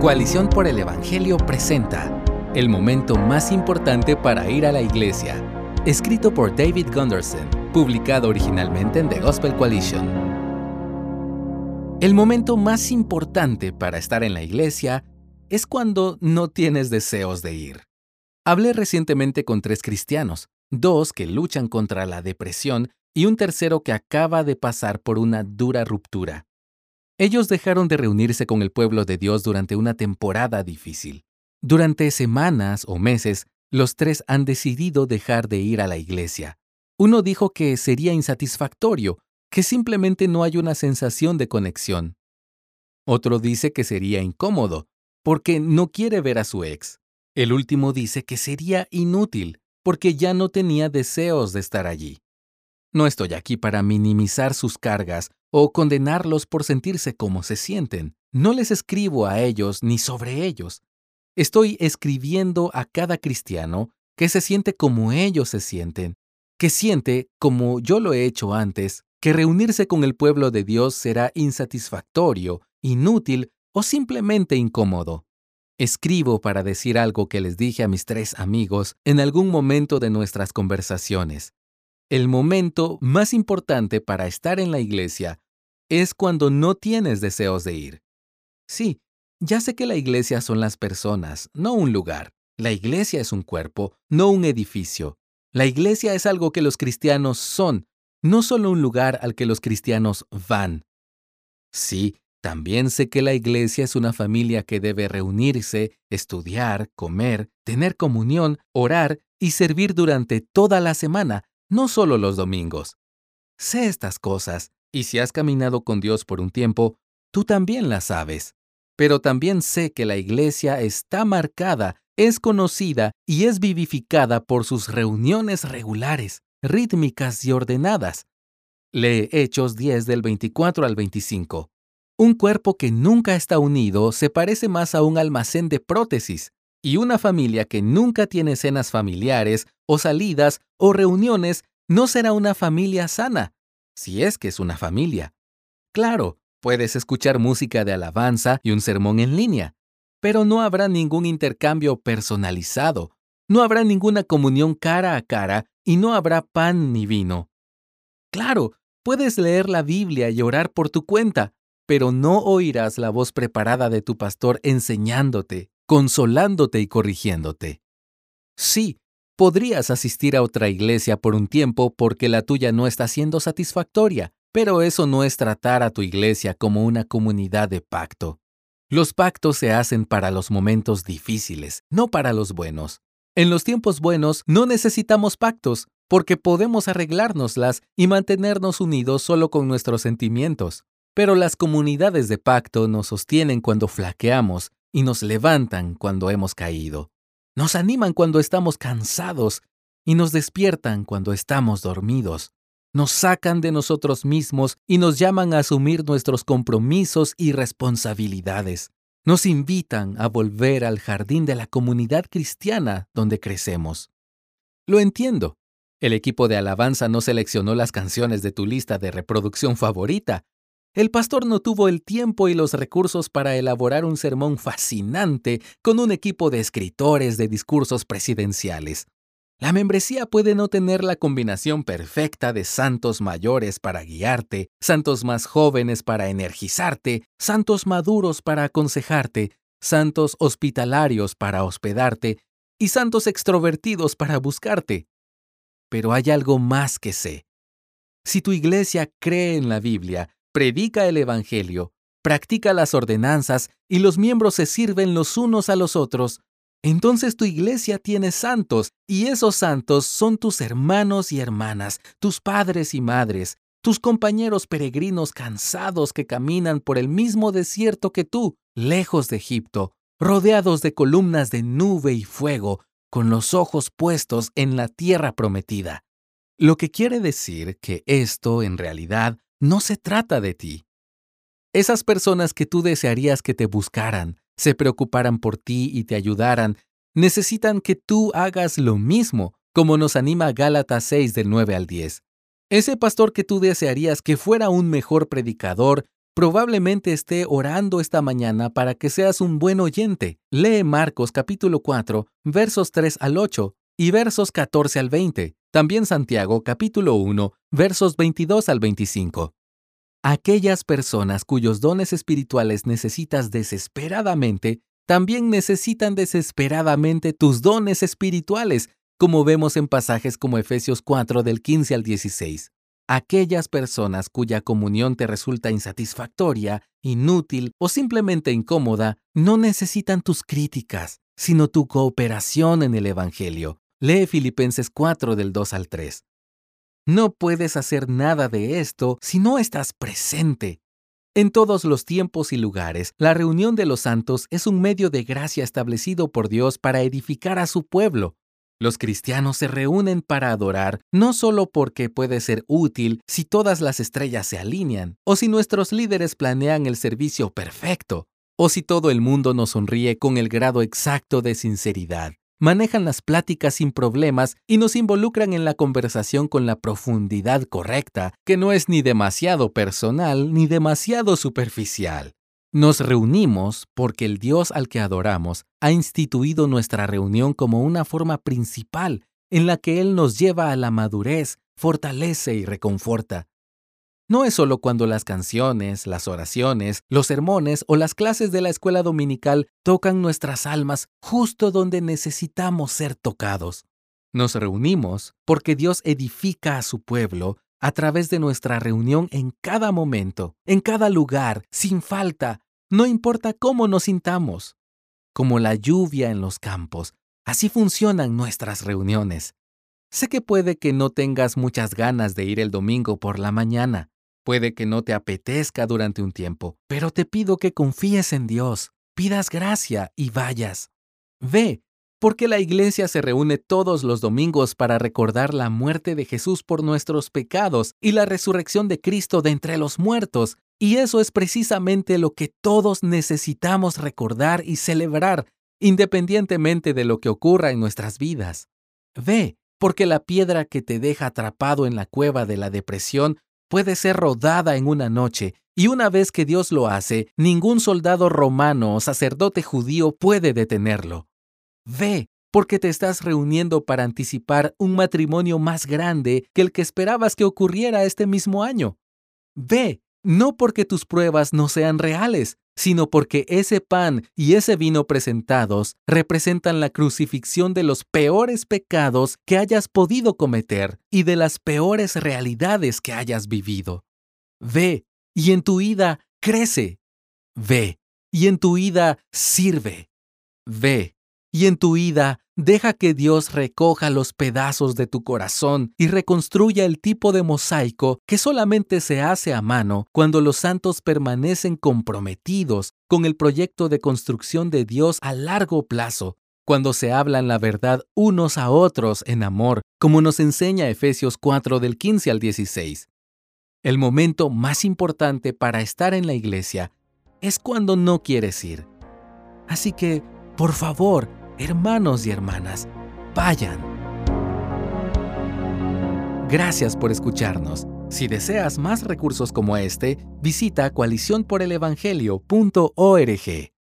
Coalición por el Evangelio presenta El momento más importante para ir a la iglesia, escrito por David Gunderson, publicado originalmente en The Gospel Coalition. El momento más importante para estar en la iglesia es cuando no tienes deseos de ir. Hablé recientemente con tres cristianos, dos que luchan contra la depresión y un tercero que acaba de pasar por una dura ruptura. Ellos dejaron de reunirse con el pueblo de Dios durante una temporada difícil. Durante semanas o meses, los tres han decidido dejar de ir a la iglesia. Uno dijo que sería insatisfactorio, que simplemente no hay una sensación de conexión. Otro dice que sería incómodo, porque no quiere ver a su ex. El último dice que sería inútil, porque ya no tenía deseos de estar allí. No estoy aquí para minimizar sus cargas o condenarlos por sentirse como se sienten. No les escribo a ellos ni sobre ellos. Estoy escribiendo a cada cristiano que se siente como ellos se sienten, que siente, como yo lo he hecho antes, que reunirse con el pueblo de Dios será insatisfactorio, inútil o simplemente incómodo. Escribo para decir algo que les dije a mis tres amigos en algún momento de nuestras conversaciones. El momento más importante para estar en la iglesia es cuando no tienes deseos de ir. Sí, ya sé que la iglesia son las personas, no un lugar. La iglesia es un cuerpo, no un edificio. La iglesia es algo que los cristianos son, no solo un lugar al que los cristianos van. Sí, también sé que la iglesia es una familia que debe reunirse, estudiar, comer, tener comunión, orar y servir durante toda la semana, no solo los domingos. Sé estas cosas, y si has caminado con Dios por un tiempo, tú también las sabes. Pero también sé que la iglesia está marcada, es conocida y es vivificada por sus reuniones regulares, rítmicas y ordenadas. Lee Hechos 10 del 24 al 25. Un cuerpo que nunca está unido se parece más a un almacén de prótesis, y una familia que nunca tiene cenas familiares o salidas o reuniones no será una familia sana, si es que es una familia. Claro, puedes escuchar música de alabanza y un sermón en línea, pero no habrá ningún intercambio personalizado, no habrá ninguna comunión cara a cara y no habrá pan ni vino. Claro, puedes leer la Biblia y orar por tu cuenta, pero no oirás la voz preparada de tu pastor enseñándote, consolándote y corrigiéndote. Sí, podrías asistir a otra iglesia por un tiempo porque la tuya no está siendo satisfactoria, pero eso no es tratar a tu iglesia como una comunidad de pacto. Los pactos se hacen para los momentos difíciles, no para los buenos. En los tiempos buenos no necesitamos pactos, porque podemos arreglárnoslas y mantenernos unidos solo con nuestros sentimientos. Pero las comunidades de pacto nos sostienen cuando flaqueamos y nos levantan cuando hemos caído. Nos animan cuando estamos cansados y nos despiertan cuando estamos dormidos. Nos sacan de nosotros mismos y nos llaman a asumir nuestros compromisos y responsabilidades. Nos invitan a volver al jardín de la comunidad cristiana donde crecemos. Lo entiendo. El equipo de alabanza no seleccionó las canciones de tu lista de reproducción favorita, el pastor no tuvo el tiempo y los recursos para elaborar un sermón fascinante con un equipo de escritores de discursos presidenciales. La membresía puede no tener la combinación perfecta de santos mayores para guiarte, santos más jóvenes para energizarte, santos maduros para aconsejarte, santos hospitalarios para hospedarte y santos extrovertidos para buscarte. Pero hay algo más que sé. Si tu iglesia cree en la Biblia, predica el Evangelio, practica las ordenanzas y los miembros se sirven los unos a los otros, entonces tu iglesia tiene santos y esos santos son tus hermanos y hermanas, tus padres y madres, tus compañeros peregrinos cansados que caminan por el mismo desierto que tú, lejos de Egipto, rodeados de columnas de nube y fuego, con los ojos puestos en la tierra prometida. Lo que quiere decir que esto, en realidad, no se trata de ti. Esas personas que tú desearías que te buscaran, se preocuparan por ti y te ayudaran, necesitan que tú hagas lo mismo, como nos anima Gálatas 6 del 9 al 10. Ese pastor que tú desearías que fuera un mejor predicador, Probablemente esté orando esta mañana para que seas un buen oyente. Lee Marcos capítulo 4, versos 3 al 8 y versos 14 al 20. También Santiago capítulo 1, versos 22 al 25. Aquellas personas cuyos dones espirituales necesitas desesperadamente, también necesitan desesperadamente tus dones espirituales, como vemos en pasajes como Efesios 4 del 15 al 16. Aquellas personas cuya comunión te resulta insatisfactoria, inútil o simplemente incómoda, no necesitan tus críticas, sino tu cooperación en el Evangelio. Lee Filipenses 4 del 2 al 3. No puedes hacer nada de esto si no estás presente. En todos los tiempos y lugares, la reunión de los santos es un medio de gracia establecido por Dios para edificar a su pueblo. Los cristianos se reúnen para adorar no solo porque puede ser útil si todas las estrellas se alinean, o si nuestros líderes planean el servicio perfecto, o si todo el mundo nos sonríe con el grado exacto de sinceridad manejan las pláticas sin problemas y nos involucran en la conversación con la profundidad correcta, que no es ni demasiado personal ni demasiado superficial. Nos reunimos porque el Dios al que adoramos ha instituido nuestra reunión como una forma principal en la que Él nos lleva a la madurez, fortalece y reconforta. No es solo cuando las canciones, las oraciones, los sermones o las clases de la escuela dominical tocan nuestras almas justo donde necesitamos ser tocados. Nos reunimos porque Dios edifica a su pueblo a través de nuestra reunión en cada momento, en cada lugar, sin falta, no importa cómo nos sintamos. Como la lluvia en los campos, así funcionan nuestras reuniones. Sé que puede que no tengas muchas ganas de ir el domingo por la mañana, Puede que no te apetezca durante un tiempo, pero te pido que confíes en Dios, pidas gracia y vayas. Ve, porque la iglesia se reúne todos los domingos para recordar la muerte de Jesús por nuestros pecados y la resurrección de Cristo de entre los muertos, y eso es precisamente lo que todos necesitamos recordar y celebrar, independientemente de lo que ocurra en nuestras vidas. Ve, porque la piedra que te deja atrapado en la cueva de la depresión puede ser rodada en una noche, y una vez que Dios lo hace, ningún soldado romano o sacerdote judío puede detenerlo. Ve, porque te estás reuniendo para anticipar un matrimonio más grande que el que esperabas que ocurriera este mismo año. Ve, no porque tus pruebas no sean reales, sino porque ese pan y ese vino presentados representan la crucifixión de los peores pecados que hayas podido cometer y de las peores realidades que hayas vivido. Ve, y en tu ida crece. Ve, y en tu ida sirve. Ve, y en tu ida Deja que Dios recoja los pedazos de tu corazón y reconstruya el tipo de mosaico que solamente se hace a mano cuando los santos permanecen comprometidos con el proyecto de construcción de Dios a largo plazo, cuando se hablan la verdad unos a otros en amor, como nos enseña Efesios 4 del 15 al 16. El momento más importante para estar en la iglesia es cuando no quieres ir. Así que, por favor, hermanos y hermanas, vayan. Gracias por escucharnos. Si deseas más recursos como este, visita coaliciónporelevangelio.org.